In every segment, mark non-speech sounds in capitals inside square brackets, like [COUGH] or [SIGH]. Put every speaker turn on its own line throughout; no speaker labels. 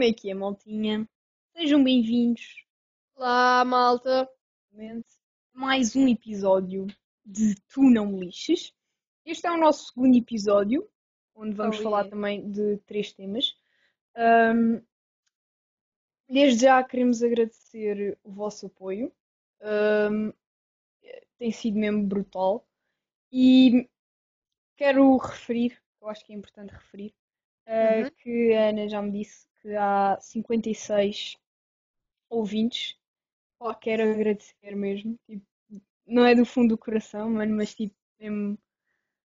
Como é que é, maltinha? Sejam bem-vindos
Olá, malta.
mais um episódio de Tu Não Me Lixes. Este é o nosso segundo episódio, onde vamos
Oh,
falar
yeah.
também de três temas. Ahm, desde já queremos agradecer o vosso apoio. Ahm, tem sido mesmo brutal. E quero referir, eu acho que é importante referir, ah,
Uhum.
que a Ana já me disse que há 56 ouvintes. Pá, quero agradecer mesmo. Tipo, não é do fundo do coração, mano, mas tipo, mesmo,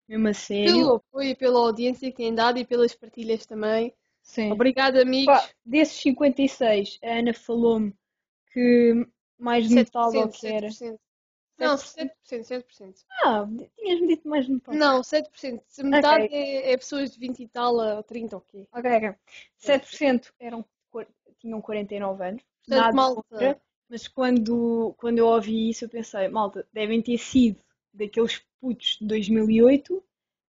mesmo a sério.
Pelo apoio e pela audiência que têm dado e pelas partilhas também.
Sim.
Obrigada, amigos.
Pá, desses 56, a Ana falou-me que mais de metade ou que era.
7%. Não,
7%.
7%, 7%.
Ah, tinhas-me dito mais de metade.
Não, 7%. Se metade é, é pessoas de 20 e tal a 30 ou quê?
Ok, ok. 7% eram, tinham 49 anos.
Portanto,
Nada
malta.
contra, mas quando, quando eu ouvi isso, eu pensei, malta, devem ter sido daqueles putos de 2008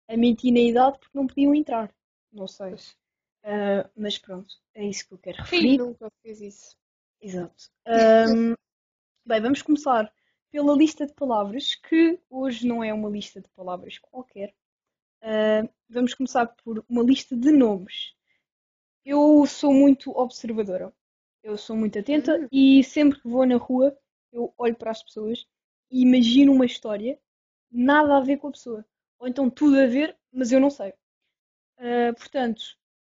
a mentir na idade porque não podiam entrar. Não sei. Ah, mas pronto, é isso que eu quero referir.
nunca fez isso?
Exato. Ahm, [LAUGHS] bem, vamos começar pela lista de palavras, que hoje não é uma lista de palavras qualquer. Ah, vamos começar por uma lista de nomes. Eu sou muito observadora. Eu sou muito atenta
Hum.
e sempre que vou na rua, eu olho para as pessoas e imagino uma história, nada a ver com a pessoa. Ou então tudo a ver, mas eu não sei. Ah, portanto,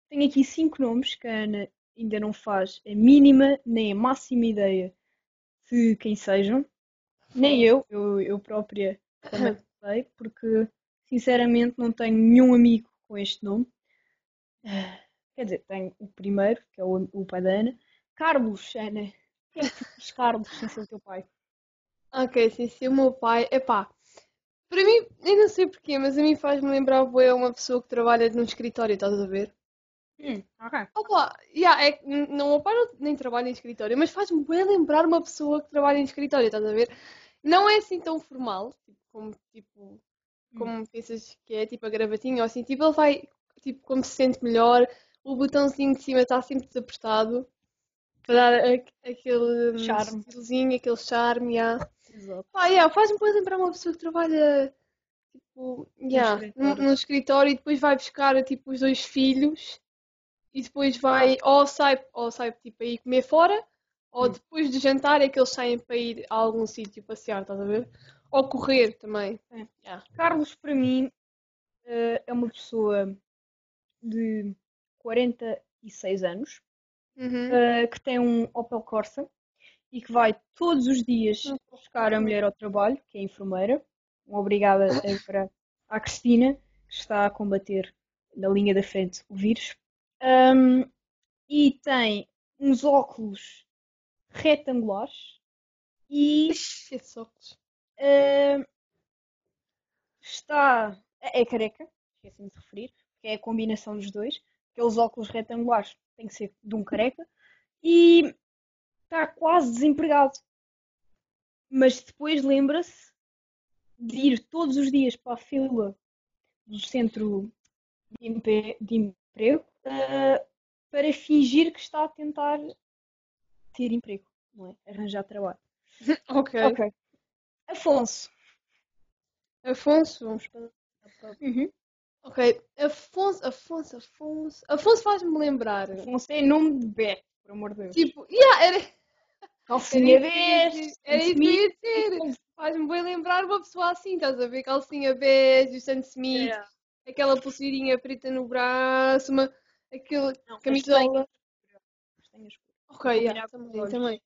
tenho aqui cinco nomes que a Ana ainda não faz a mínima nem a máxima ideia de quem sejam. Nem eu, eu, eu própria também [LAUGHS] sei, porque sinceramente não tenho nenhum amigo com este nome. Quer dizer, tenho o primeiro, que é o, o pai da Ana. Carlos, Ana. Quem é que tu Carlos sem ser o teu pai?
Ok, sim, sim, o meu pai. Epá, para mim, eu não sei porquê, mas a mim faz-me lembrar bué uma pessoa que trabalha num escritório, estás a ver?
Hum, ok.
Opa, yeah, é, não, o meu pai não, nem trabalha em escritório, mas faz-me bem lembrar uma pessoa que trabalha em escritório, estás a ver? Não é assim tão formal, tipo, como, tipo, como pensas que é, tipo a gravatinha ou assim, tipo, ele vai, tipo, como se sente melhor, o botãozinho de cima está sempre desapertado, para dar a- aquele hum,
Charme.
estilozinho, aquele charme, yeah.
Exato.
Pá, yeah, faz-me bem lembrar uma pessoa que trabalha, tipo, yeah, num,
escritório.
num escritório e depois vai buscar, tipo, os dois filhos e depois vai, ou sai, ou sai tipo, a ir comer fora, ou
Hum.
depois de jantar é que eles saem para ir a algum sítio passear, estás a ver? Ou correr também.
É.
Yeah.
Carlos, para mim, eh, é uma pessoa de 46 anos,
Uhum.
eh, que tem um Opel Corsa e que vai todos os dias
Hum.
buscar a mulher ao trabalho, que é enfermeira. Uma obrigada [LAUGHS] agora à Cristina, que está a combater na linha da frente o vírus. Ahm, e tem uns óculos retangulares e
Ixi, esses óculos.
ahm, está. É é careca, esqueci-me de referir, que é a combinação dos dois. Aqueles óculos retangulares têm que ser de um careca. E está quase desempregado. Mas depois lembra-se de ir todos os dias para a fila do centro de, emprego ah, para fingir que está a tentar ter emprego, não é? Arranjar trabalho. [LAUGHS]
Ok.
Ok. Afonso.
Afonso, vamos para.
Uhum.
Ok. Afonso, Afonso, Afonso. Afonso faz-me lembrar.
Afonso é nome de Beto, por amor de Deus.
Tipo, yeah, era. [LAUGHS]
Calcinha
Era isso
bege,
que eu ia dizer. Era isso que ia dizer. Faz-me bem lembrar uma pessoa assim, estás a ver? Calcinha bege, o Sam Smith,
Yeah.
aquela pulseirinha preta no braço, uma, aquele
Não,
camisola.
castanha escura.
Ok, yeah, também, também.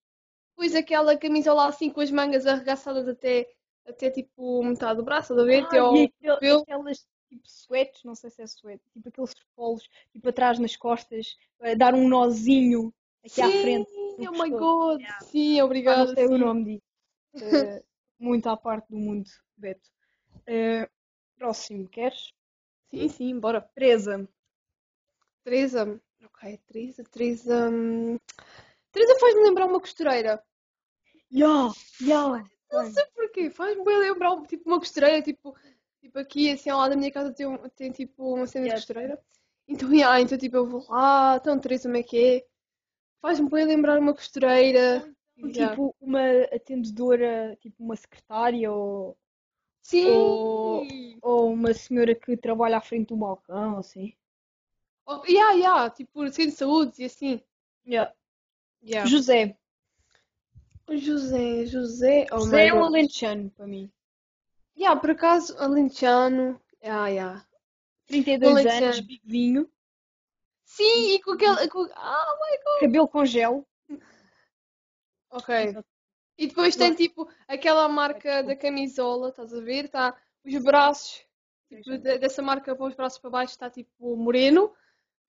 Depois aquela camisola assim com as mangas arregaçadas até, até tipo metade do braço, a ver? Até
Ah,
ao
e
pelo.
aquelas tipo sweats, não sei se é sweat, tipo aqueles polos, tipo atrás nas costas, a dar um nozinho aqui à frente.
Sim, oh my god,
Yeah.
sim,
Ah,
obrigada.
não sei o
sim.
nome disso. Eh, muito à parte do mundo, Beto. Eh, próximo, queres?
Sim, sim, bora.
Teresa.
Teresa, ok, Teresa, Teresa. hum, Teresa faz-me lembrar uma costureira.
Ya, ya.
Não sei porquê, faz-me bem lembrar tipo uma costureira, tipo, tipo aqui assim ao lado da minha casa tem, tem tipo uma cena de
Yeah.
costureira. Então, yeah, então tipo eu vou lá, então Teresa como é que é? Faz-me bem lembrar uma costureira. Yeah.
Tipo uma atendedora, tipo uma secretária ou,
Sim!
ou- ou uma senhora que trabalha à frente do balcão, assim.
Oh, yeah, yeah, tipo, centro de saúde e assim.
Yeah.
Yeah.
José.
José, José, oh
José é um alentejano para mim.
Yeah, por acaso, alentejano. Yeah, yeah.
32
Alentejano.
anos, bigodinho,
Sim, e com aquele. Com... Ah, my God.
cabelo com gel.
Ok. E depois tem tipo aquela marca da camisola, estás a ver? Está os braços, tipo, de- dessa marca para os braços para baixo está tipo moreno,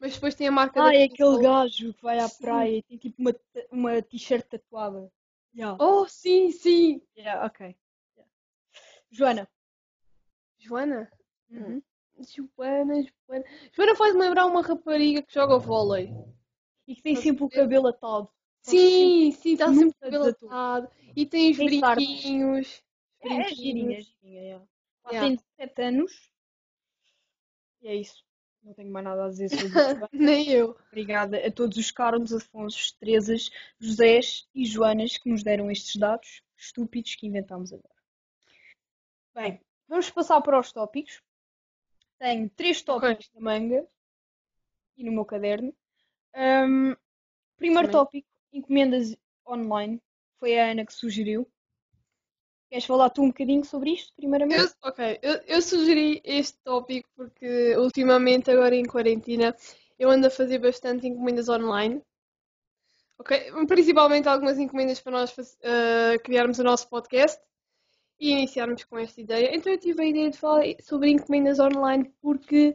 mas depois tem a marca
Ah, é aquele gajo que vai à
Sim.
praia e tem tipo uma, uma t-shirt tatuada. Yeah.
Oh, sim, sim.
Yeah, ok. Yeah. Joana.
Joana?
Uhum.
Joana, Joana. Joana faz-me lembrar uma rapariga que joga vôlei.
E que tem
a
sempre o cabelo atado.
Sim, sim, está sempre o cabelo atado. E tem os
Tem
brinquinhos.
É, é
brinquinhos.
girinha, é girinha, yeah. Ela tem 17 anos. E é isso. Não tenho mais nada a dizer sobre isso. [LAUGHS]
Nem eu.
Obrigada a todos os Carlos, Afonsos, Teresas, Josés e Joanas que nos deram estes dados estúpidos que inventámos agora. Bem, vamos passar para os tópicos. Tenho três tópicos na manga e no meu caderno. Ahm, primeiro
Também.
tópico, encomendas online. Foi a Ana que sugeriu. Queres falar tu um bocadinho sobre isto, primeiramente?
Eu, ok, eu, eu sugeri este tópico porque ultimamente, agora em quarentena, eu ando a fazer bastante encomendas online. Ok? Principalmente algumas encomendas para nós eh, criarmos o nosso podcast e iniciarmos com esta ideia. Então eu tive a ideia de falar sobre encomendas online porque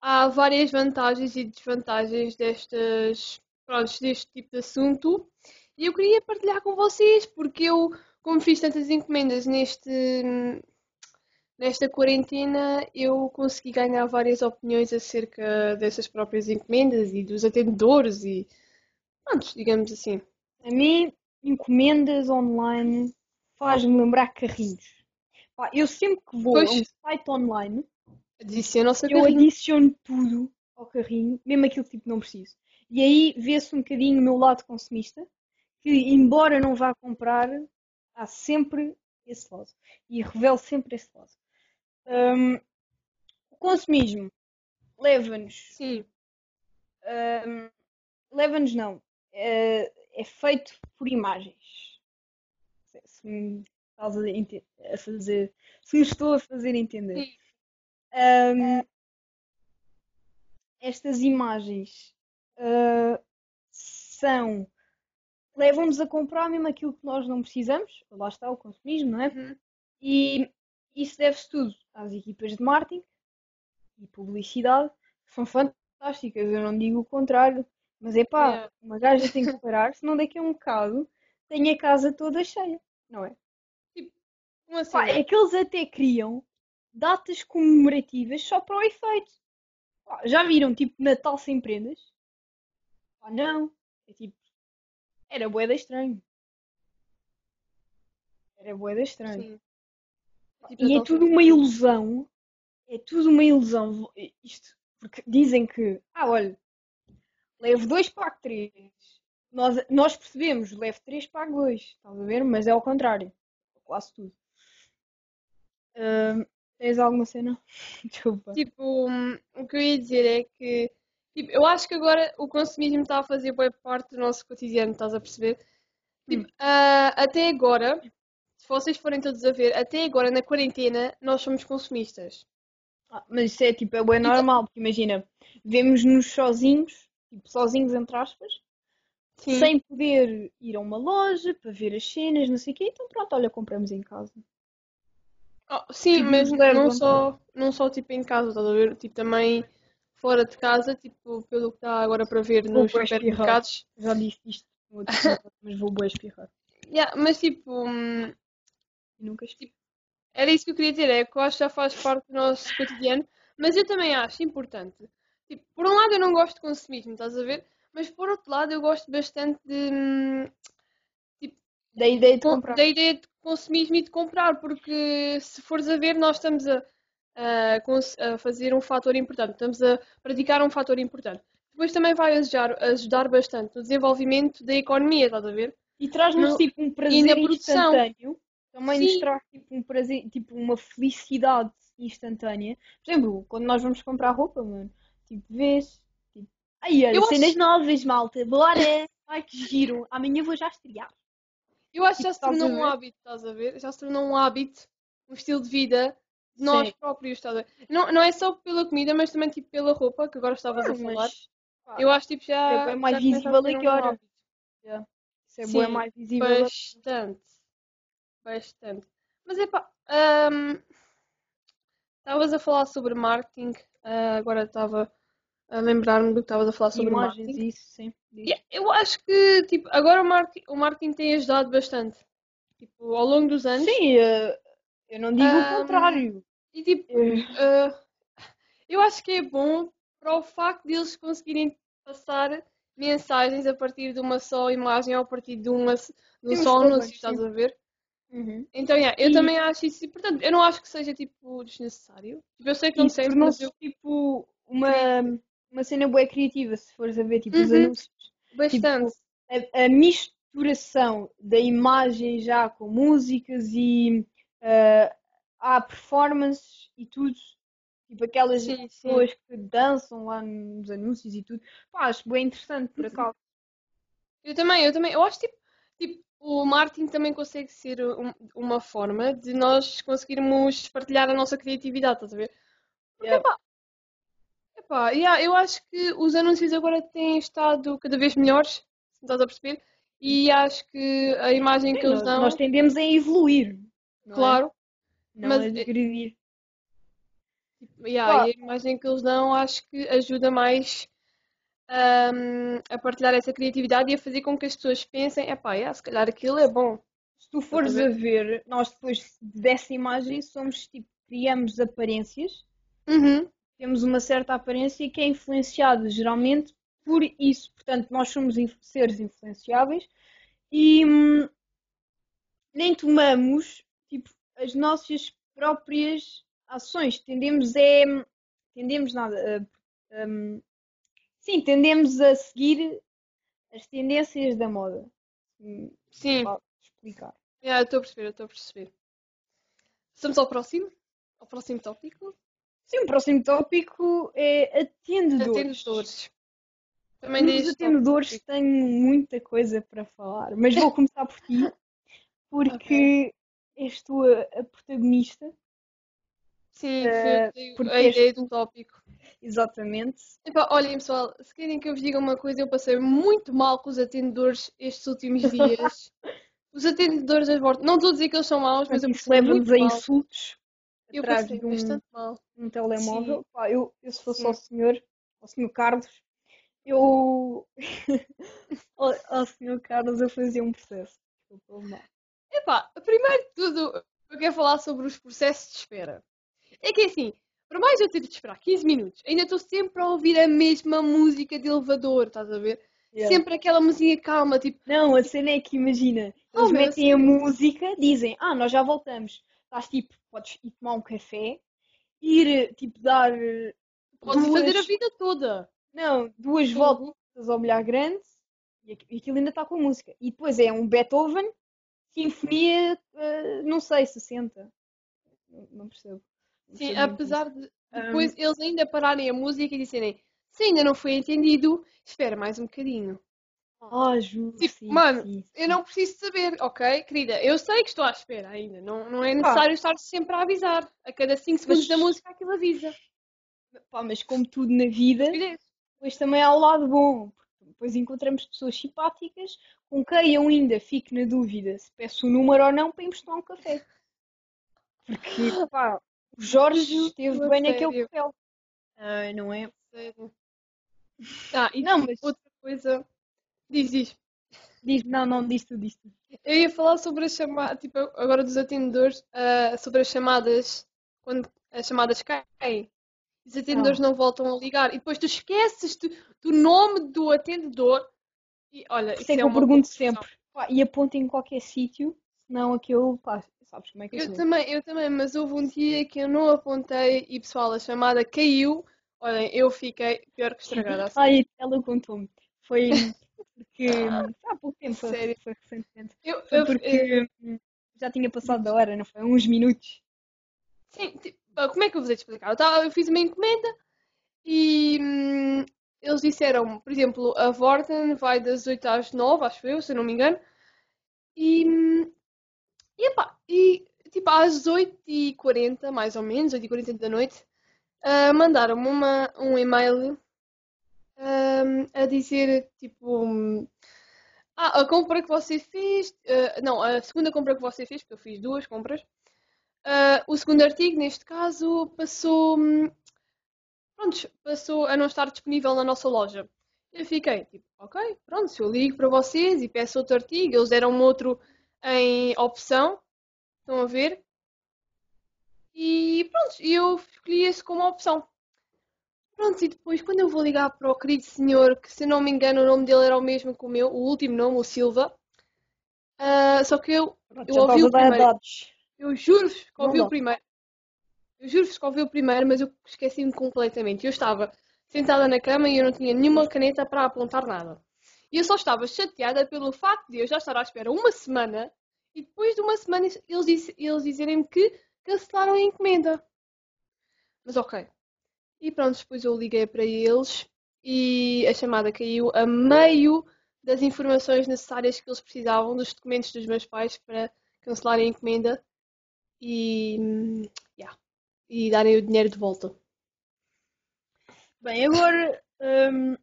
há várias vantagens e desvantagens destas, pronto, deste tipo de assunto e eu queria partilhar com vocês porque eu, como fiz tantas encomendas neste, nesta quarentena, eu consegui ganhar várias opiniões acerca dessas próprias encomendas e dos atendedores e pronto, digamos assim.
A mim, encomendas online faz-me lembrar carrinhos. Pá, eu sempre que vou
Pois.
a um site online, eu
carrinho.
adiciono tudo ao carrinho, mesmo aquilo que tipo não preciso. E aí vê-se um bocadinho o meu lado consumista, que embora não vá comprar, há sempre esse lado. E revelo sempre esse lado. Hum, o consumismo leva-nos
Sim,
Ahm, leva-nos não. É, é feito por imagens. Se, se me estás a, a fazer. Se estou a fazer entender.
Sim.
Ahm, estas imagens ah, são. Levam-nos a comprar mesmo aquilo que nós não precisamos. Lá está o consumismo, não é?
Uhum.
E isso deve-se tudo às equipas de marketing e publicidade, que são fantásticas, eu não digo o contrário. Mas é pá,
Yeah.
uma gaja tem que parar, senão daqui a um bocado tem a casa toda cheia, não é?
Como assim?
Pá, é que eles até criam datas comemorativas só para o efeito. Pá, já viram, tipo, Natal sem prendas? Pá, não. É tipo, era boeda estranho. Era boeda estranho.
Sim. Tipo,
E é tudo uma ilusão. É tudo uma ilusão. Isto, porque dizem que, ah, olha, leve 2, pague 3. Nós, nós percebemos, leve 3, pague 2. Estás a ver? Mas é ao contrário. Quase tudo. Ahm, tens alguma cena? [LAUGHS] Desculpa.
Tipo, hum, o que eu ia dizer é que tipo, eu acho que agora o consumismo está a fazer boa parte do nosso cotidiano, estás a perceber? Tipo, ah, até agora, se vocês forem todos a ver, até agora na quarentena nós somos consumistas.
Ah, mas isso é tipo, é bem normal, porque imagina, vemos-nos sozinhos, tipo, sozinhos entre aspas,
Sim.
sem poder ir a uma loja para ver as cenas, não sei o quê, então pronto, olha, compramos em casa.
Oh, sim,
Tipo,
mas
nos levam.
não só, não só tipo em casa, estás a ver? Tipo também fora de casa, tipo, pelo que está agora para ver
Vou
nos supermercados.
Já disse isto no outro [LAUGHS] mas vou bem espirrar.
Yeah, mas tipo, hum,
nunca espirro.
Era isso que eu queria dizer, é que eu acho que já faz parte do nosso cotidiano, mas eu também acho importante. Tipo, por um lado eu não gosto de consumismo, estás a ver? Mas por outro lado eu gosto bastante de, hum,
Da ideia de
com-
comprar.
da ideia de consumismo e de comprar, porque se fores a ver, nós estamos a, a fazer um fator importante, estamos a praticar um fator importante. depois também vai ajudar, ajudar bastante no desenvolvimento da economia, estás a ver?
E traz-nos
No-
tipo um prazer
na produção.
instantâneo. Também nos
Sim.
traz tipo um prazer, tipo uma felicidade instantânea. Por exemplo, quando nós vamos comprar roupa, mano, tipo, vês, tipo, ai, olha,
Eu
cenas
acho-
novas, malta, bora! [LAUGHS] Ai, que giro, amanhã vou já estrear.
Eu acho que
Tipo,
já se
a
tornou um hábito, estás a ver? Já se tornou um hábito, um estilo de vida de nós
Sim.
próprios, estás a ver? Não, não é só pela comida, mas também tipo pela roupa, que agora estavas a
Ah,
falar.
mas, pá,
Eu acho tipo já.
É mais
já a
visível a
um
que hora. isso é
sim,
bué mais visível.
Bastante. Bastante. Mas é pá. Estavas a falar sobre marketing, ah, agora estava a lembrar-me do que estavas a falar sobre
imagens,
marketing.
isso, sim.
Yeah, Eu acho que tipo, agora o marketing, o marketing tem ajudado bastante. Tipo, ao longo dos anos.
Sim, eh, eu não digo o
Ahm,
contrário.
E tipo, ah, eu acho que é bom para o facto de eles conseguirem passar mensagens a partir de uma só imagem ou a partir de, uma, de um só anúncio, estás a ver?
uhum.
Então, yeah, eu
E-
também acho isso. Portanto, eu não acho que seja tipo desnecessário. Tipo, eu sei que não sei, mas eu
tipo uma, uma cena bué criativa, se fores a ver tipo, os
Uhum.
anúncios.
bastante.
A, a misturação da imagem já com músicas e eh, há performances e tudo. Tipo aquelas
Sim, sim.
pessoas que dançam lá nos anúncios e tudo. Pá, acho bem interessante, por
Uhum.
acaso.
Eu também, eu também. Eu acho tipo, tipo o marketing também consegue ser um- uma forma de nós conseguirmos partilhar a nossa criatividade, estás a ver? Porque,
Yeah.
epá, epá, yeah, eu acho que os anúncios agora têm estado cada vez melhores, se estás a perceber, e acho que a imagem que
Sim,
eles
nós,
dão,
nós tendemos a evoluir. é? Não
mas
a
é-
degredir.
Yeah,
Pá.
e a imagem que eles dão acho que ajuda mais ahm, a partilhar essa criatividade e a fazer com que as pessoas pensem, epá, yeah, se calhar aquilo é bom.
Se tu fores
ver?
a ver, nós depois dessa imagem somos tipo, criamos aparências,
Uhum.
temos uma certa aparência que é influenciada geralmente por isso. Portanto, nós somos seres influenciáveis e hum, nem tomamos tipo, as nossas próprias ações. Tendemos é. Tendemos nada. a- hum, sim, tendemos a seguir as tendências da moda. Hum,
Sim,
Posso explicar.
eu estou a perceber, estou a perceber. Estamos ao próximo? Ao próximo tópico?
Sim, o próximo tópico é atendedores.
Atendedores. Também
Nos atendedores
tópico.
tenho muita coisa para falar, mas vou começar por ti, [LAUGHS] porque és tu a, a protagonista,
Sim,
Eh,
foi a ideia do tópico.
exatamente.
Epá, olhem pessoal, se querem que eu vos diga uma coisa, eu passei muito mal com os atendedores estes últimos [LAUGHS] dias. Os atendedores das portas, não estou a dizer que eles são maus, mas eu
Portanto, isso leva-nos a
mal.
insultos
Eu passei
de um,
bastante mal.
um telemóvel. Pá, eu, eu se fosse
Sim.
ao senhor, ao senhor Carlos, eu [LAUGHS] ao, ao senhor Carlos eu fazia um processo. Desculpa lá.
Epá, primeiro de tudo, eu quero falar sobre os processos de espera. É que assim, por mais eu ter de esperar 15 minutos, ainda estou sempre a ouvir a mesma música de elevador, estás a ver?
Yeah.
Sempre aquela música calma, tipo,
Não, a cena é que imagina,
Oh,
eles metem a música, dizem, ah, nós já voltamos. Estás tipo, podes ir tomar um café, ir tipo dar, eh,
podes
Duas-
fazer a vida toda.
não, duas
Sim.
voltas ao milhar grande e aqu- e aquilo ainda está com música. E depois é um Beethoven, Sinfonia, eh, não sei, 60. Não, não percebo. Não
Sim, apesar de depois eles ainda pararem a música e disserem se ainda não foi entendido, espera mais um bocadinho.
Ah, juro,
Tipo,
sim,
mano,
sim,
Eu
sim.
não preciso saber, ok? Querida, eu sei que estou à espera ainda. Não, não é necessário estar sempre a avisar. A cada 5 segundos da música aquilo avisa.
Pá, mas como tudo na vida, depois também há o lado bom. Depois encontramos pessoas simpáticas com quem eu ainda fico na dúvida se peço o número ou não para tomar um café. Porque, pá, o Jorge esteve bem naquele papel. Ah, não é?
Sério. Ah, e
Não, mas
outra coisa. Diz, diz.
diz, não, não, diz tu, diz tu.
Eu ia falar sobre as chamadas, tipo, agora dos atendedores, ah, sobre as chamadas, quando as chamadas caem. Os atendedores não voltam a ligar. E depois tu esqueces do, do nome do atendedor. E olha,
Por
isso
é que eu
uma
pergunto
confusão.
sempre. Pá, e aponto em qualquer sítio, senão aquilo, pá, sabes como é que eu
Eu
sou.
também, eu também, mas houve um dia que eu não apontei e pessoal, a chamada caiu Olhem, eu fiquei pior que estragada. assim.
Ai, ela contou-me. Foi [LAUGHS] porque foi há pouco tempo, foi,
Sério?
foi recentemente.
Eu,
Foi
eu-
porque hum, já tinha passado da hora, não foi? Uns minutos.
Sim, tipo, ah, como é que eu vos hei de explicar? Eu, tava- eu fiz uma encomenda e hum, eles disseram, por exemplo, a Vorten vai das 8 às 9, acho eu, se não me engano. E, e, epá, e tipo, às 8h40, mais ou menos, 8h40 da noite, ah, mandaram-me um e-mail hum, a dizer, tipo, ah, a compra que você fez, ah, não, a segunda compra que você fez, porque eu fiz duas compras, o segundo artigo, neste caso, passou, pronto, passou a não estar disponível na nossa loja. Eu fiquei tipo, ok, pronto, se eu ligo para vocês e peço outro artigo, eles deram-me outro em opção, estão a ver? E pronto, eu escolhi esse como opção. Pronto, e depois quando eu vou ligar para o querido senhor, que se não me engano o nome dele era o mesmo que o meu, o último nome, o Silva, ah, só que eu
Pronto,
Eu ouvi o primeiro.
dados.
eu juro-vos que ouvi o primeiro. Eu juro-vos que ouvi o primeiro, mas eu esqueci-me completamente. Eu estava sentada na cama e eu não tinha nenhuma caneta para apontar nada. E eu só estava chateada pelo facto de eu já estar à espera uma semana e depois de uma semana eles, disse- eles dizerem-me que cancelaram a encomenda. Mas ok. E pronto, depois eu liguei para eles e a chamada caiu a meio das informações necessárias que eles precisavam dos documentos dos meus pais para cancelarem a encomenda e, hum, e darem o dinheiro de volta.
Bem, agora hum,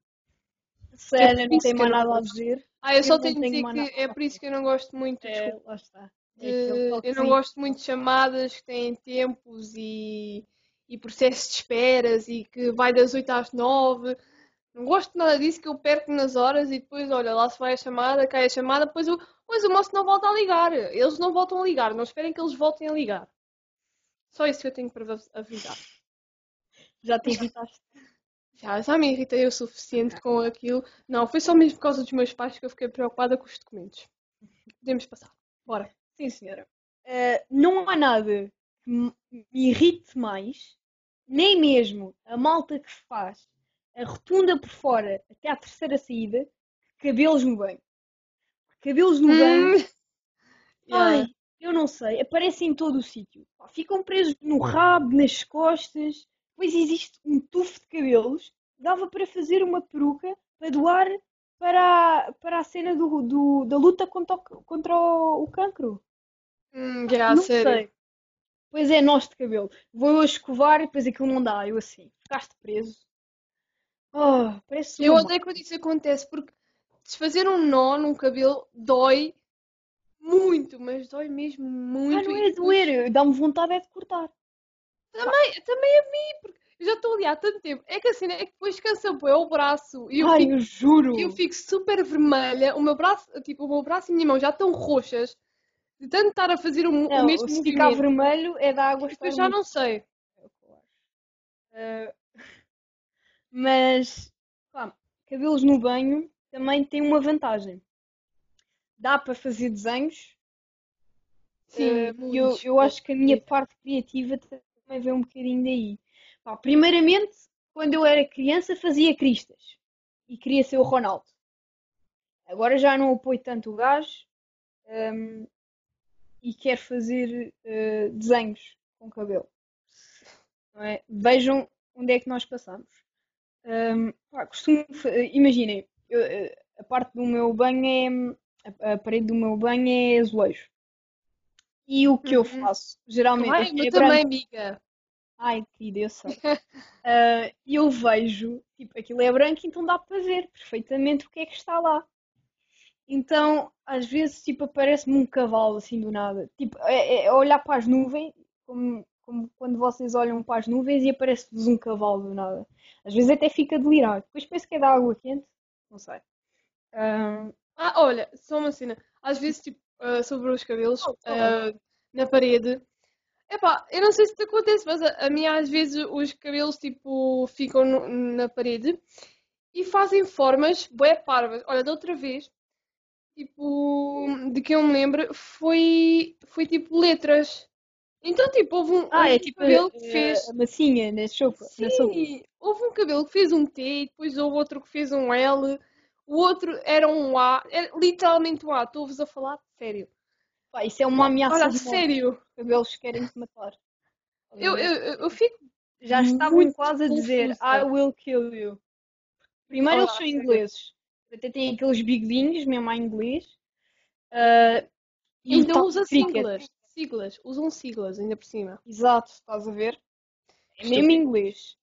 se a
É
não tem mais nada a dizer,
Ah, eu só
Eu não
tenho de dizer que
nada
é por isso que eu não gosto muito,
é,
desculpa,
lá está. É
de-
aquele
eu não gosto muito de chamadas que têm tempos e, e processos de esperas e que vai das 8 às 9. Não gosto nada disso, que eu perco nas horas e depois, olha, lá se vai a chamada, cai a chamada, depois o, depois o moço não volta a ligar. Eles não voltam a ligar, não esperem que eles voltem a ligar. Só isso que eu tenho para vos avisar.
Já te irritaste.
Já, já me irritei o suficiente com aquilo. Não, foi só mesmo por causa dos meus pais que eu fiquei preocupada com os documentos. Podemos passar. Bora.
Sim, senhora. Eh, não há nada que me irrite mais, nem mesmo a malta que faz a rotunda por fora até à terceira saída, cabelos no banho. Cabelos no banho,
Hum. [LAUGHS] Yeah.
ai, eu não sei, aparecem em todo o sítio. Ficam presos no rabo, nas costas. Depois existe um tufo de cabelos. Dava para fazer uma peruca para doar para a, para a cena do, do- da luta contra o, contra o, o cancro.
Hum, já,
não
sério.
sei. Pois é, nós de cabelo. Vou eu a escovar e depois aquilo não dá. Eu assim, ficaste preso. Oh, parece
Eu
uma
odeio quando isso acontece porque desfazer um nó num cabelo dói muito, mas dói mesmo
Ah,
muito.
não
e
é doer, dá-me vontade é de cortar.
Também, também a mim, porque eu já estou ali há tanto tempo. É que assim, é que depois cansa bué o braço e eu
Ai,
fico
eu juro.
eu fico super vermelha, o meu braço, tipo, o meu braço e a minha mão já estão roxas de tanto estar a fazer o, mo- o
Não,
mesmo
se ficar
movimento.
vermelho é da água estar
Eu já
muito
não sei.
Ah, [LAUGHS] mas, pá, cabelos no banho também tem uma vantagem. Dá para fazer desenhos.
Sim,
e eu, eu acho que a minha parte criativa também vem um bocadinho daí. Pá, primeiramente, quando eu era criança, fazia cristas e queria ser o Ronaldo. Agora já não apoio tanto o gajo ahm, e quero fazer ah, desenhos com cabelo. é? Vejam onde é que nós passamos. Ahm, pá, costumo, imaginem, eu, eh, a parte do meu banho é a, a parede do meu banho é azulejo. E o que eu
Uhum.
faço, geralmente,
Ai,
é
eu
branco.
também, amiga.
Ai, querida, eu [LAUGHS] sei. Ah, E eu vejo, tipo, aquilo é branco, então dá para ver perfeitamente o que é que está lá. Então, às vezes, tipo, aparece-me um cavalo assim do nada. Tipo, é, é olhar para as nuvens, como, como quando vocês olham para as nuvens e aparece-vos um cavalo do nada. Às vezes até fica a delirar. Depois penso que é da água quente, não sei. Ah,
Ah, olha, só uma cena. Às vezes, tipo, ah, sobre os cabelos, ah, na parede. Epá, eu não sei se te acontece, mas a, a mim às vezes os cabelos, tipo, ficam no- na parede e fazem formas bué parvas. Olha, da outra vez, tipo, de que eu me lembro, foi, foi tipo letras. Então, tipo, houve um,
ah, é
um
tipo
cabelo que
a,
fez...
a massinha na sopa. Na sopa.
Sim, houve um cabelo que fez um T e depois houve outro que fez um L. O outro era um A, era literalmente um A. Estou-vos a falar sério.
Pá, isso é uma ameaça
Olha,
de
sério.
Cabelos querem te matar.
Eu, eu, eu- fico.
Já estavam quase a dizer. I will kill you. Primeiro
Olha,
eles são ingleses. Até têm aqueles bigodinhos, mesmo em inglês. Ah, e
Ainda
tá-
usa siglas. Siglas. Usam siglas ainda por cima.
Exato, estás a ver? É mesmo inglês.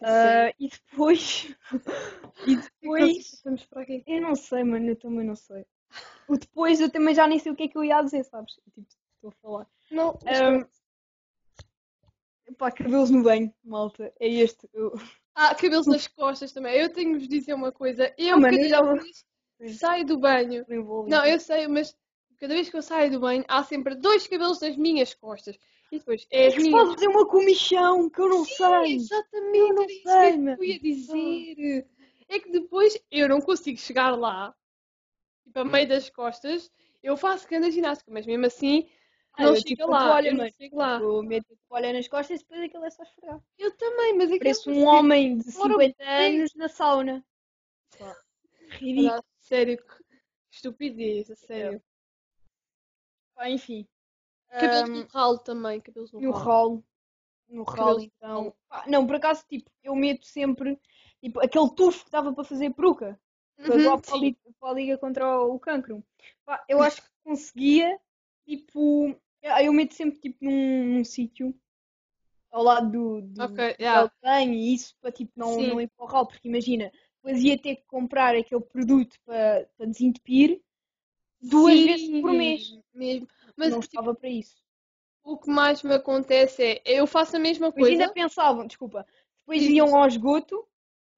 Ah, e depois. [LAUGHS] e depois.
Vamos para aqui.
Eu não sei, mano, eu também não sei. O depois eu também já nem sei o que é que eu ia dizer, sabes? Tipo, estou a falar.
Não,
Ah, pá, cabelos no banho, malta. É este. Eu...
Ah, cabelos nas costas também. Eu tenho de vos dizer uma coisa. Eu,
Ah, mano,
cada
eu já-
vez saio do banho.
não
eu sei, mas cada vez que eu saio do banho, há sempre dois cabelos nas minhas costas. E depois, é
É
as
que
minhas.
pode fazer uma comichão que eu não sei.
Exatamente,
Eu não sei,
eu ia dizer. É que depois eu não consigo chegar lá, tipo, a meio das costas. Eu faço grande ginástica, mas mesmo assim,
Ah,
não
eu
chega
tipo
lá.
toalha,
eu não chego lá.
Eu meto a toalha nas costas e depois aquilo é só esfregar.
Eu também, mas é que
Parece um homem de
Ora
50
bem.
anos na sauna. Ridículo.
Olha, sério, que estupidez, a sério.
Pá, enfim.
Cabelos
Ahm,
no ralo também, cabelos no,
no
ralo.
ralo. No ralo, então. Pá, não, por acaso, tipo, eu meto sempre tipo, aquele tufo que dava para fazer peruca. Para
Uhum,
para, a
sim.
liga, para a liga contra o, cancro. Pá, eu acho que conseguia, tipo. Eu meto sempre tipo num, num sítio ao lado do, do,
Ok,
do
yeah.
e isso para tipo não,
Sim.
não ir para o ralo, porque imagina, depois ia ter que comprar aquele produto para, para desentupir duas
Sim,
vezes por mês.
Mesmo. Mas
não
tipo,
estava para isso.
o que mais me acontece é, eu faço a mesma
Depois
coisa.
ainda pensavam, desculpa, depois
Diz,
iam ao esgoto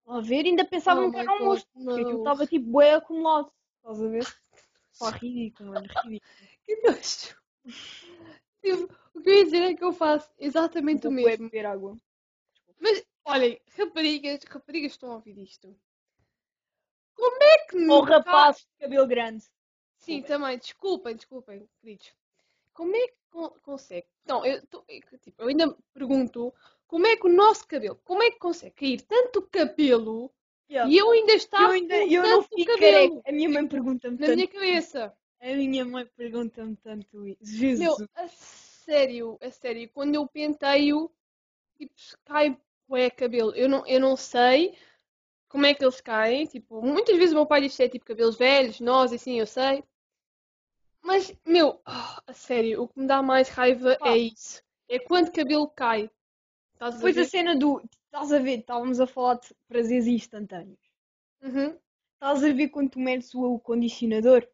a ver ainda pensavam
Oh
que era um
God,
monstro, porque aquilo estava tipo bué acumulado. Estás a ver? Pá, [LAUGHS] ridículo, mano, ridículo.
Que nojo. Tipo, o que eu ia dizer é que eu faço exatamente o
Vou bué
mesmo.
beber água.
Mas, olhem, raparigas, raparigas estão a ouvir isto. Como é que
Ou
nunca...
rapazes de cabelo grande.
Sim, também, desculpem, desculpem, queridos. Como é que con- consegue? Então, eu, tô- eu, tipo, eu ainda me pergunto como é que o nosso cabelo, como é que consegue cair tanto cabelo
Yeah.
e eu ainda estar
Eu, ainda,
com
eu não fico
cabelo
careca. A minha mãe pergunta-me
na
tanto.
minha cabeça?
A minha mãe pergunta-me tanto isso. Jesus.
Meu, a sério, a sério, quando eu penteio, tipo, cai bué cabelo. Eu não, eu não sei como é que eles caem. Tipo, muitas vezes o meu pai diz que é tipo cabelos velhos, nós, assim, eu sei. Mas, meu, ah, a sério, o que me dá mais raiva é isso. É quando cabelo cai. Estás a
Depois a
ver?
cena do. Estás a ver? Estávamos a falar de prazeres instantâneos.
Uhum.
Estás a ver quando tu metes o condicionador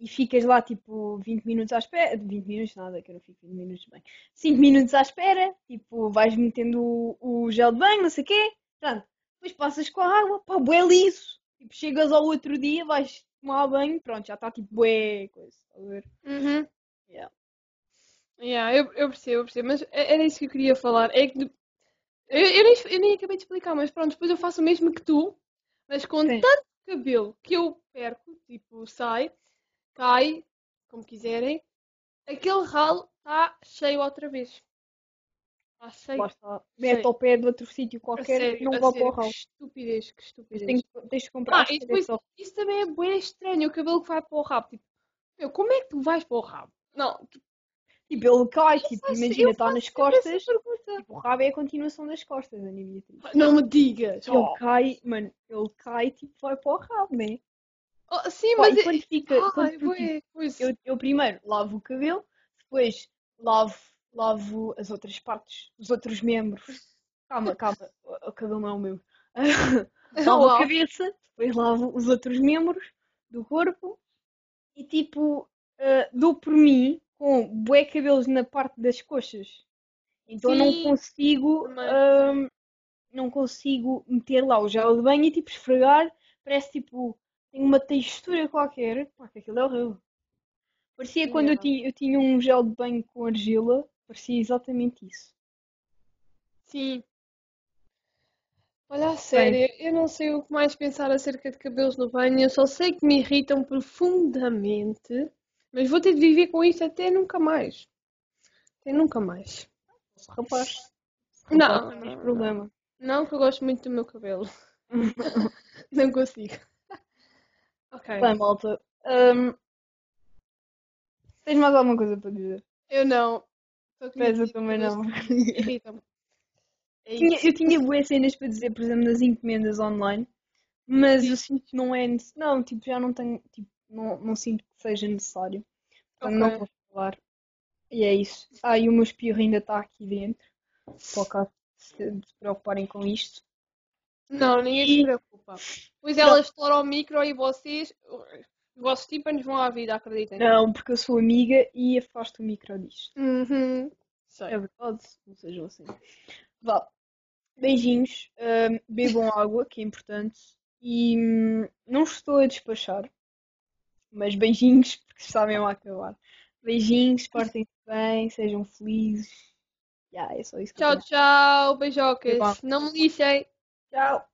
e ficas lá tipo 20 minutos à espera. 20 minutos nada, que eu não fico 20 minutos bem. 5 minutos à espera, tipo, vais metendo o, o gel de banho, não sei o quê. Pronto. Depois passas com a água, pá, bué liso. Tipo, chegas ao outro dia, vais tomar banho, pronto, já está tipo bué coisa. Estás a ver?
Uhum.
Yeah.
Yeah, eu, eu percebo, eu percebo, mas é- era isso que eu queria falar. É que eu, eu nem, eu nem acabei de explicar, mas pronto, depois eu faço o mesmo que tu, mas com
Sim.
tanto cabelo que eu perco, tipo, sai, cai, como quiserem, aquele ralo está cheio outra vez. Está cheio.
Está. Mete ao pé de outro sítio qualquer,
sério,
não vai para o ralo.
que estupidez, que estupidez.
Tens, tens de comprar.
Ah, e depois- Isso também é bem estranho, o cabelo que vai para o rabo. Tipo, meu, como é que tu vais para o rabo? Não,
Tipo, ele cai, tipo,
faço-
imagina, está nas costas. Tipo, o rabo é a continuação das costas, Ana Beatriz.
Não me digas.
Ele
Oh.
cai, mano, ele cai, tipo, vai para o rabo, né?
Oh, sim, mas
e
é-
quando fica, quando
Ai,
tipo,
bué, pois.
eu, eu primeiro lavo o cabelo, depois lavo, lavo as outras partes, os outros membros. Calma, calma, o, cabelo não é o meu. [LAUGHS] [LAUGHS] lavo a cabeça, depois lavo os outros membros do corpo e tipo, eh, dou por mim com bué cabelos na parte das coxas. Então não
Sim,
consigo,
também.
ahm, não consigo meter lá o gel de banho e tipo esfregar, parece tipo, tem uma textura qualquer, pá, aquilo é horrível. Parecia quando eu
Yeah.
tinha, eu tinha um gel de banho com argila, parecia exatamente isso.
Sim. Olha, a sério, eu não sei o que mais pensar acerca de cabelos no banho. Eu só sei que me irritam profundamente. Mas vou ter de viver com isto até nunca mais. Até nunca mais.
Rapaz,
Não.
não tens problema.
Não, que eu gosto muito do meu cabelo. [LAUGHS] não consigo. Ok.
Bem, malta. hum, tens mais alguma coisa para dizer?
Eu não.
Pesa
dizer
também não.
Irritam-me. É
Tinha- eu tinha boas cenas para dizer, por exemplo, nas encomendas online, mas eu sinto que não é necessário. Não, tipo, já não tenho. Tipo, não, não sinto que seja necessário. Portanto, não
Ok.
vou falar. E é isso. Ah, e o meu espirro ainda está aqui dentro. Por caso se, se preocuparem com isto.
Não, ninguém se preocupa. Pois ela estoura o micro e vocês, os vossos tímpanos vão à vida, acreditem.
Não, porque eu sou amiga e afasto o micro disto.
Uhum. Sei.
É verdade, não sejam assim. Vá. Beijinhos, hum, bebam água, que é importante. E hum, não estou a despachar, mas beijinhos, porque sabem a acabar. Beijinhos, portem-se bem, sejam felizes. Yeah, é só isso que eu
Tchau,
tenho.
tchau, beijocas. Não me lixem.
Tchau.